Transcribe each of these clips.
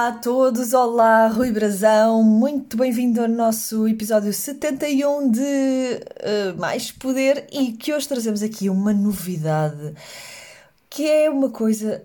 Olá a todos, olá Rui Brazão, muito bem-vindo ao nosso episódio 71 de uh, Mais Poder e que hoje trazemos aqui uma novidade que é uma coisa.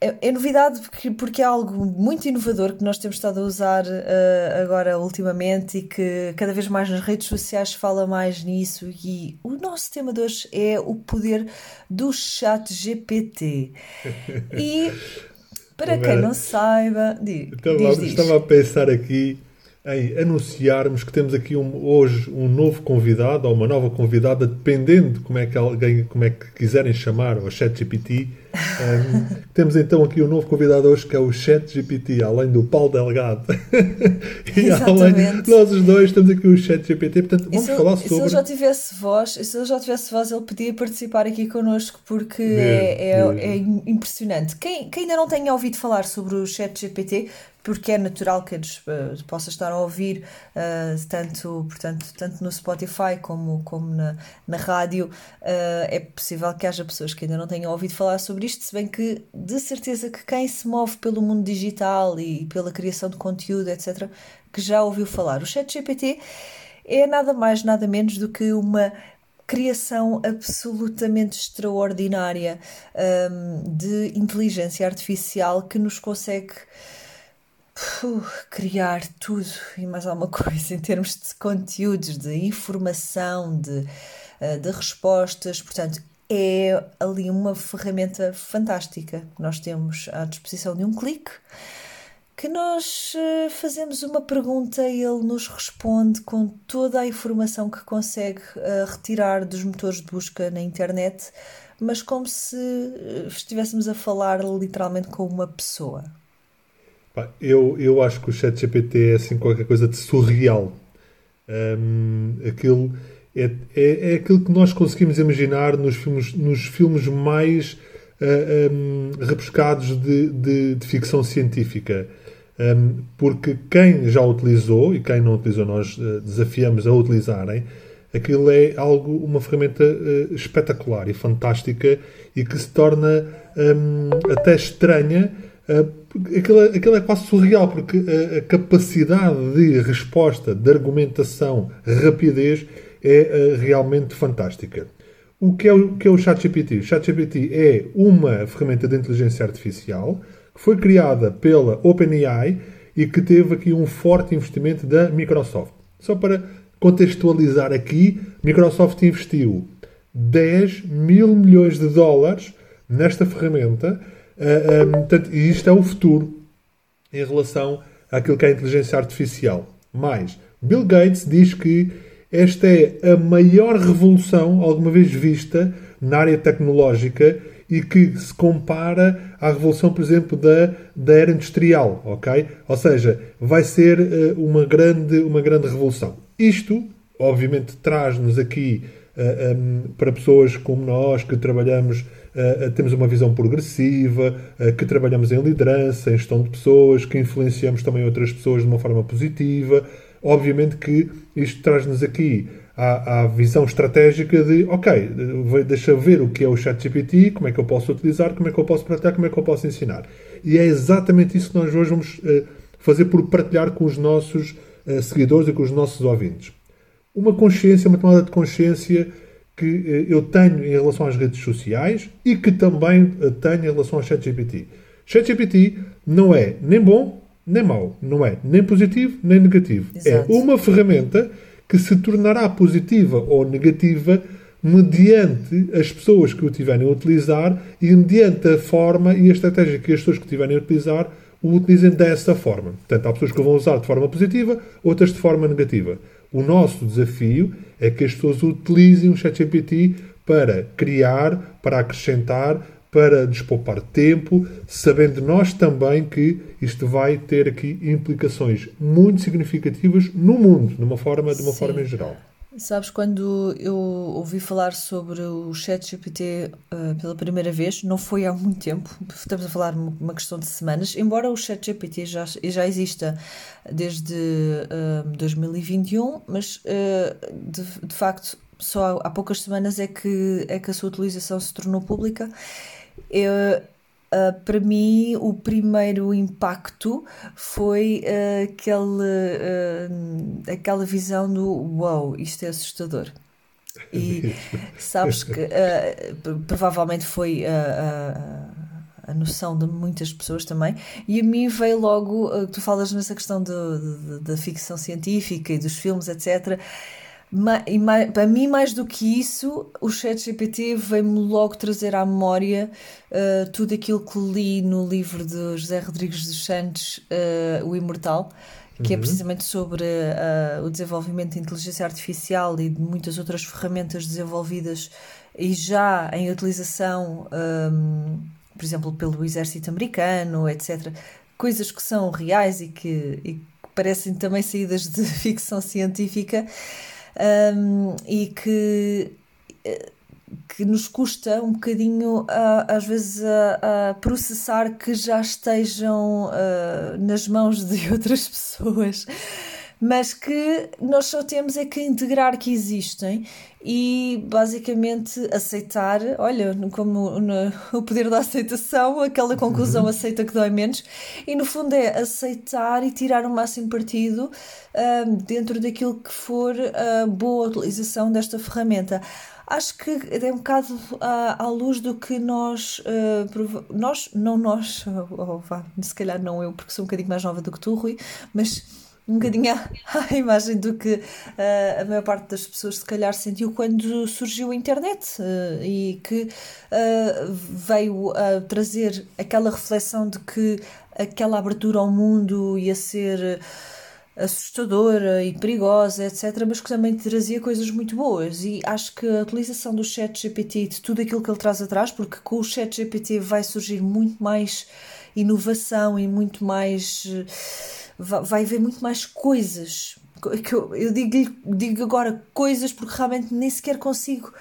É, é novidade porque, porque é algo muito inovador que nós temos estado a usar uh, agora ultimamente e que cada vez mais nas redes sociais fala mais nisso. E o nosso tema de hoje é o poder do chat GPT. E para quem não saiba, diz, estava, diz, diz. estava a pensar aqui em anunciarmos que temos aqui um, hoje um novo convidado ou uma nova convidada, dependendo de como é que alguém, como é que quiserem chamar, o ChatGPT. Um, temos então aqui um novo convidado hoje que é o ChatGPT, além do Paulo Delgado. e além nós os dois temos aqui o ChatGPT, portanto vamos falar sobre. Se ele já tivesse voz, se ele já tivesse voz, ele podia participar aqui connosco porque é, é, é, impressionante. Quem, quem ainda não tenha ouvido falar sobre o ChatGPT, porque é natural que eles uh, possa estar a ouvir uh, tanto, portanto, tanto no Spotify como, como na, na rádio. Uh, é possível que haja pessoas que ainda não tenham ouvido falar sobre isto, se bem que de certeza que quem se move pelo mundo digital e pela criação de conteúdo, etc., que já ouviu falar. O ChatGPT é nada mais, nada menos do que uma criação absolutamente extraordinária um, de inteligência artificial que nos consegue Criar tudo e mais alguma coisa em termos de conteúdos, de informação, de, eh, de respostas. Portanto, é ali uma ferramenta fantástica que nós temos à disposição de um clique. Que nós eh, fazemos uma pergunta e ele nos responde com toda a informação que consegue uh, retirar dos motores de busca na internet, mas como se estivéssemos a falar literalmente com uma pessoa. Eu, eu acho que o chat GPT é assim qualquer coisa de surreal. Um, aquilo é, é, é, aquilo que nós conseguimos imaginar nos filmes, nos filmes mais uh, um, rebuscados de, de, de, ficção científica. Um, porque quem já utilizou e quem não utilizou, nós uh, desafiamos a utilizarem. Aquilo é algo, uma ferramenta uh, espetacular e fantástica e que se torna até estranha aquilo, aquilo é quase surreal, porque a, a, capacidade de resposta, de argumentação, rapidez é uh, realmente fantástica. O que é o, que é o ChatGPT? O ChatGPT é uma ferramenta de inteligência artificial que foi criada pela OpenAI e que teve aqui um forte investimento da Microsoft. Só para contextualizar aqui, Microsoft investiu 10 mil milhões de dólares nesta ferramenta Ah, um, portanto, e isto é o futuro em relação àquilo que é a inteligência artificial. Mais, Bill Gates diz que esta é a maior revolução alguma vez vista na área tecnológica e que se compara à revolução, por exemplo, da, da era industrial, ok? Ou seja, vai ser uh, uma, grande, uma grande revolução. Isto, obviamente, traz-nos aqui uh, um, para pessoas como nós que trabalhamos Uh, temos uma visão progressiva, uh, que trabalhamos em liderança, em gestão de pessoas, que influenciamos também outras pessoas de uma forma positiva. Obviamente que isto traz-nos aqui à, à, visão estratégica de, ok, deixa ver o que é o ChatGPT, como é que eu posso utilizar, como é que eu posso partilhar, como é que eu posso ensinar. E é exatamente isso que nós hoje vamos uh, fazer por partilhar com os nossos seguidores e com os nossos ouvintes. Uma consciência, uma tomada de consciência que eh, eu tenho em relação às redes sociais e que também eh, tenho em relação ao ChatGPT. ChatGPT não é nem bom nem mau, não é nem positivo nem negativo. É Exato. É uma ferramenta que se tornará positiva ou negativa mediante as pessoas que o tiverem a utilizar e mediante a forma e a estratégia que as pessoas que tiverem a utilizar o utilizem dessa forma. Portanto, há pessoas que vão usar de forma positiva, outras de forma negativa. O nosso desafio é que as pessoas utilizem o ChatGPT para criar, para acrescentar, para despoupar tempo, sabendo nós também que isto vai ter aqui implicações muito significativas no mundo, de uma forma, de uma forma em geral. Sabes, quando eu ouvi falar sobre o ChatGPT uh, pela primeira vez, não foi há muito tempo, estamos a falar uma questão de semanas, embora o ChatGPT já, já exista desde uh, 2021, mas uh, de, de facto só há, há poucas semanas é que, é que a sua utilização se tornou pública. Eu, Uh, para mim, o primeiro impacto foi uh, aquele, uh, aquela visão do wow, isto é assustador. E sabes que provavelmente foi a noção de muitas pessoas também. E a mim veio logo, tu falas nessa questão da ficção científica e dos filmes, etc para mim, mais do que isso, o ChatGPT veio-me logo trazer à memória uh, tudo aquilo que li no livro de José Rodrigues dos Santos, uh, O Imortal, que é uhum. é precisamente sobre uh, o desenvolvimento de inteligência artificial e de muitas outras ferramentas desenvolvidas e já em utilização, um, por exemplo, pelo exército americano, etc. Coisas que são reais e que, e que parecem também saídas de ficção científica um, e que que nos custa um bocadinho às vezes a, processar que já estejam uh, nas mãos de outras pessoas mas que nós só temos é que integrar que existem e basicamente aceitar, olha, como no, o poder da aceitação, aquela conclusão uhum. aceita que dói menos, e no fundo é aceitar e tirar o máximo partido uh, dentro daquilo que for a boa utilização desta ferramenta acho que é um bocado à, à luz do que nós, uh, nós, não nós, ou, ou, se calhar não eu, porque sou um bocadinho mais nova do que tu, Rui, mas um bocadinho à, imagem do que uh, a maior parte das pessoas se calhar sentiu quando surgiu a internet uh, e que uh, veio a trazer aquela reflexão de que aquela abertura ao mundo ia ser assustadora e perigosa, etc., mas que também trazia coisas muito boas. E acho que a utilização do chat GPT e de tudo aquilo que ele traz atrás, porque com o chat GPT vai surgir muito mais inovação e muito mais vai haver muito mais coisas. Que eu, eu digo, digo agora coisas porque realmente nem sequer consigo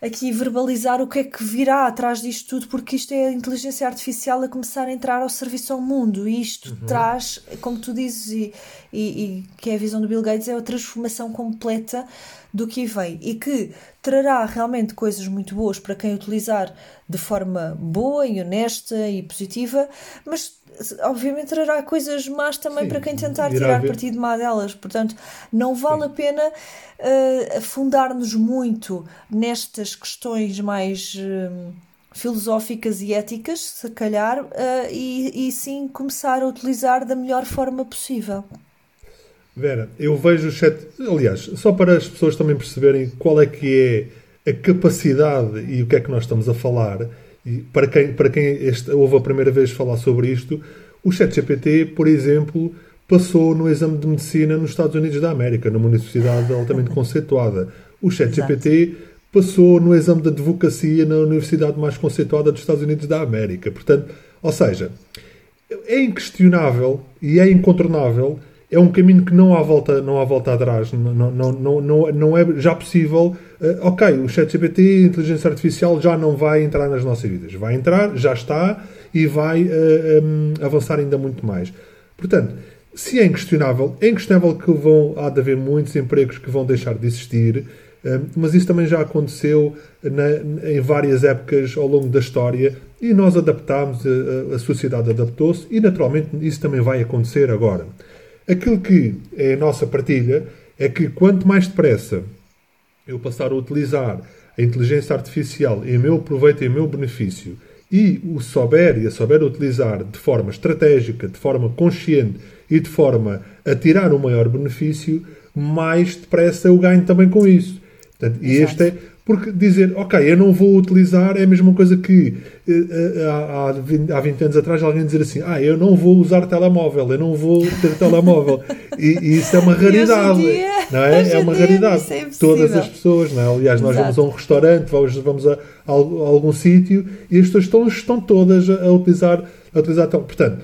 aqui verbalizar o que é que virá atrás disto tudo, porque isto é a inteligência artificial a começar a entrar ao serviço ao mundo e isto uhum. traz, como tu dizes, e, e, e, que é a visão do Bill Gates, é a transformação completa do que vem e que trará realmente coisas muito boas para quem utilizar de forma boa e honesta e positiva, mas obviamente trará coisas más também Sim, para quem tentar tirar ver. partido má delas. Portanto, não vale Sim. a pena uh, afundar-nos muito nestas questões mais uh, filosóficas e éticas, se calhar, uh, e, e sim começar a utilizar da melhor forma possível. Vera, eu vejo o chat. Aliás, só para as pessoas também perceberem qual é que é a capacidade e o que é que nós estamos a falar e para quem, para quem este, ouve a primeira vez falar sobre isto, o ChatGPT, por exemplo, passou no exame de medicina nos Estados Unidos da América, numa universidade altamente conceituada. O ChatGPT passou no exame de advocacia na universidade mais conceituada dos Estados Unidos da América. Portanto, ou seja, é inquestionável e é incontornável é um caminho que não há volta, não há volta atrás. Não, não, não, não, não é já possível. Uh, ok, o ChatGPT, a inteligência artificial, já não vai entrar nas nossas vidas. Vai entrar, já está e vai uh, eh, um, avançar ainda muito mais. Portanto, se é inquestionável, é inquestionável que vão, há de haver muitos empregos que vão deixar de existir, uh, mas isso também já aconteceu na, em várias épocas ao longo da história e nós adaptámos, a, a sociedade adaptou-se e naturalmente isso também vai acontecer agora. Aquilo que é a nossa partilha é que quanto mais depressa eu passar a utilizar a inteligência artificial em meu proveito e em meu benefício e o souber e a souber utilizar de forma estratégica, de forma consciente e de forma a tirar o maior benefício, mais depressa eu ganho também com isso. Portanto, e este é, porque dizer, ok, eu não vou utilizar é a mesma coisa que eh, eh, há, há, 20, há 20 anos atrás alguém dizer assim, ah, eu não vou usar telemóvel, eu não vou ter telemóvel. e, e, isso é uma raridade. Dia, não é? É uma raridade. É Todas as pessoas, não é? Aliás, nós Exato. vamos a um restaurante, vamos, vamos a, a, algum sítio e as pessoas estão, estão todas a, utilizar, a utilizar. Portanto,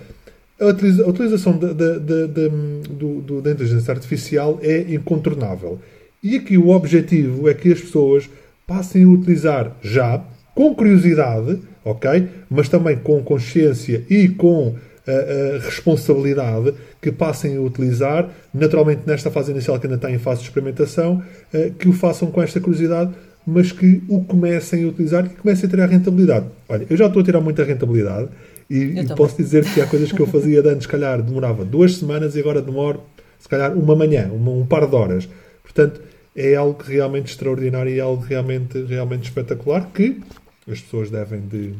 a utilização da, da, do, da inteligência artificial é incontornável. E aqui o objetivo é que as pessoas passem a utilizar já, com curiosidade, ok? Mas também com consciência e com a, responsabilidade que passem a utilizar, naturalmente nesta fase inicial que ainda está em fase de experimentação, eh, que o façam com esta curiosidade, mas que o comecem a utilizar e que comecem a tirar rentabilidade. Olha, eu já estou a tirar muita rentabilidade e, e posso dizer que há coisas que eu fazia de antes, se calhar demorava duas semanas e agora demoro, se calhar, uma manhã, uma, um par de horas. Portanto, é algo realmente extraordinário e algo realmente, realmente espetacular que as pessoas devem de,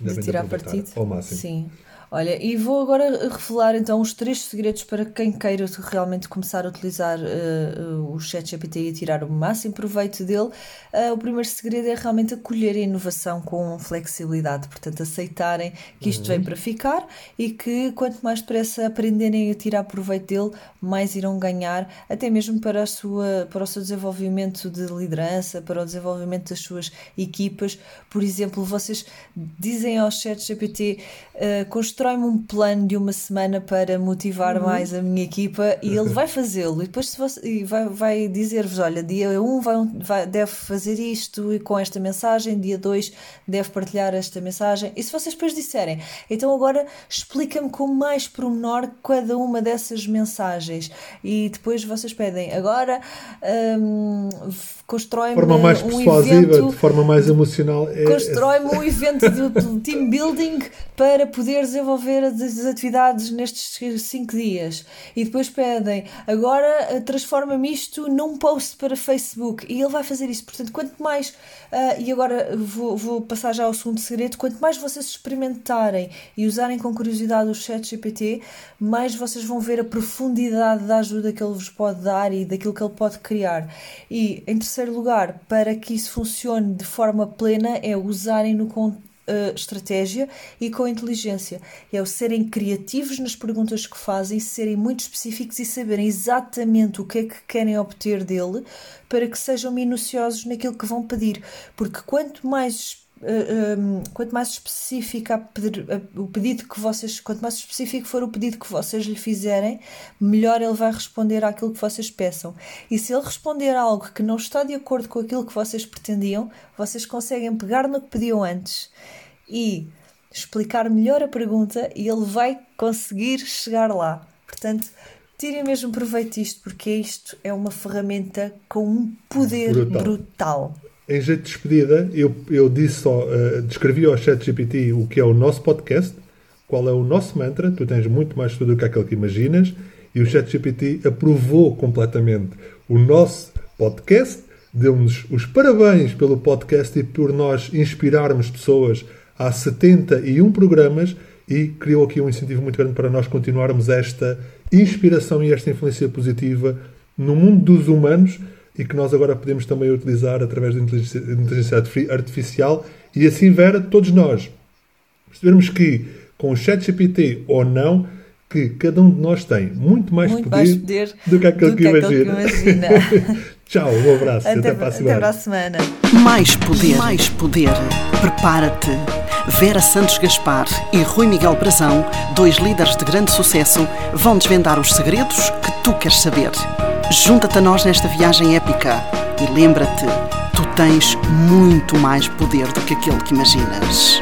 devem de tirar de partido ao máximo. Sim. Olha, e vou agora revelar então os três segredos para quem queira realmente começar a utilizar uh, o ChatGPT e tirar o máximo proveito dele. Uh, o primeiro segredo é realmente acolher a inovação com flexibilidade, portanto, aceitarem que isto uhum. vem para ficar e que quanto mais depressa aprenderem a tirar proveito dele, mais irão ganhar, até mesmo para, a sua, para o seu desenvolvimento de liderança, para o desenvolvimento das suas equipas. Por exemplo, vocês dizem ao ChatGPT uh, constrói-me um plano de uma semana para motivar uhum. mais a minha equipa e ele vai fazê-lo. E depois você, vai, vai dizer-vos, olha, dia 1 um vai, vai, deve fazer isto e com esta mensagem, dia 2 deve partilhar esta mensagem. E se vocês depois disserem, então agora explica-me com mais pormenor cada uma dessas mensagens. E depois vocês pedem, agora um, constrói-me forma mais um persuasiva, evento, de forma mais emocional é, constrói-me um evento de team building para poder desenvolver as atividades nestes 5 dias. E depois pedem agora eh, transforma-me isto num post para Facebook. E ele vai fazer isso, portanto quanto mais uh, e agora vou, vou passar já ao segundo segredo, quanto mais vocês experimentarem e usarem com curiosidade o chat GPT, mais vocês vão ver a profundidade da ajuda que ele vos pode dar e daquilo que ele pode criar. E em terceiro lugar, para que isso funcione de forma plena, é usarem-no com uh, estratégia e com inteligência. É o serem criativos nas perguntas que fazem, serem muito específicos e saberem exatamente o que é que querem obter dele para que sejam minuciosos naquilo que vão pedir. Porque quanto mais uh, eh, um, quanto mais específico pedir, uh, o pedido que vocês, quanto mais específico for o pedido que vocês lhe fizerem, melhor ele vai responder àquilo que vocês peçam. E se ele responder algo que não está de acordo com aquilo que vocês pretendiam, vocês conseguem pegar no que pediam antes e explicar melhor a pergunta e ele vai conseguir chegar lá. Portanto, tirem mesmo proveito disto, porque isto é uma ferramenta com um poder brutal. brutal em jeito de despedida, eu, eu disse só, uh, descrevi ao ChatGPT o que é o nosso podcast, qual é o nosso mantra, tu tens muito mais tudo do que aquele que imaginas, e o ChatGPT aprovou completamente o nosso podcast, deu-nos os parabéns pelo podcast e por nós inspirarmos pessoas há 71 programas e criou aqui um incentivo muito grande para nós continuarmos esta inspiração e esta influência positiva no mundo dos humanos e que nós agora podemos também utilizar através da inteligência artificial e assim ver todos nós percebermos que com o chat GPT ou não que cada um de nós tem muito mais, muito poder, mais poder, do que aquele, do que, que, imagina. Que imagina. Tchau, um abraço. Até, até, para a semana. Até para a semana. Mais poder, mais poder. Prepara-te. Vera Santos Gaspar e Rui Miguel Brazão, dois líderes de grande sucesso, vão desvendar os segredos que tu queres saber. Junta-te a nós nesta viagem épica e lembra-te, tu tens muito mais poder do que aquele que imaginas.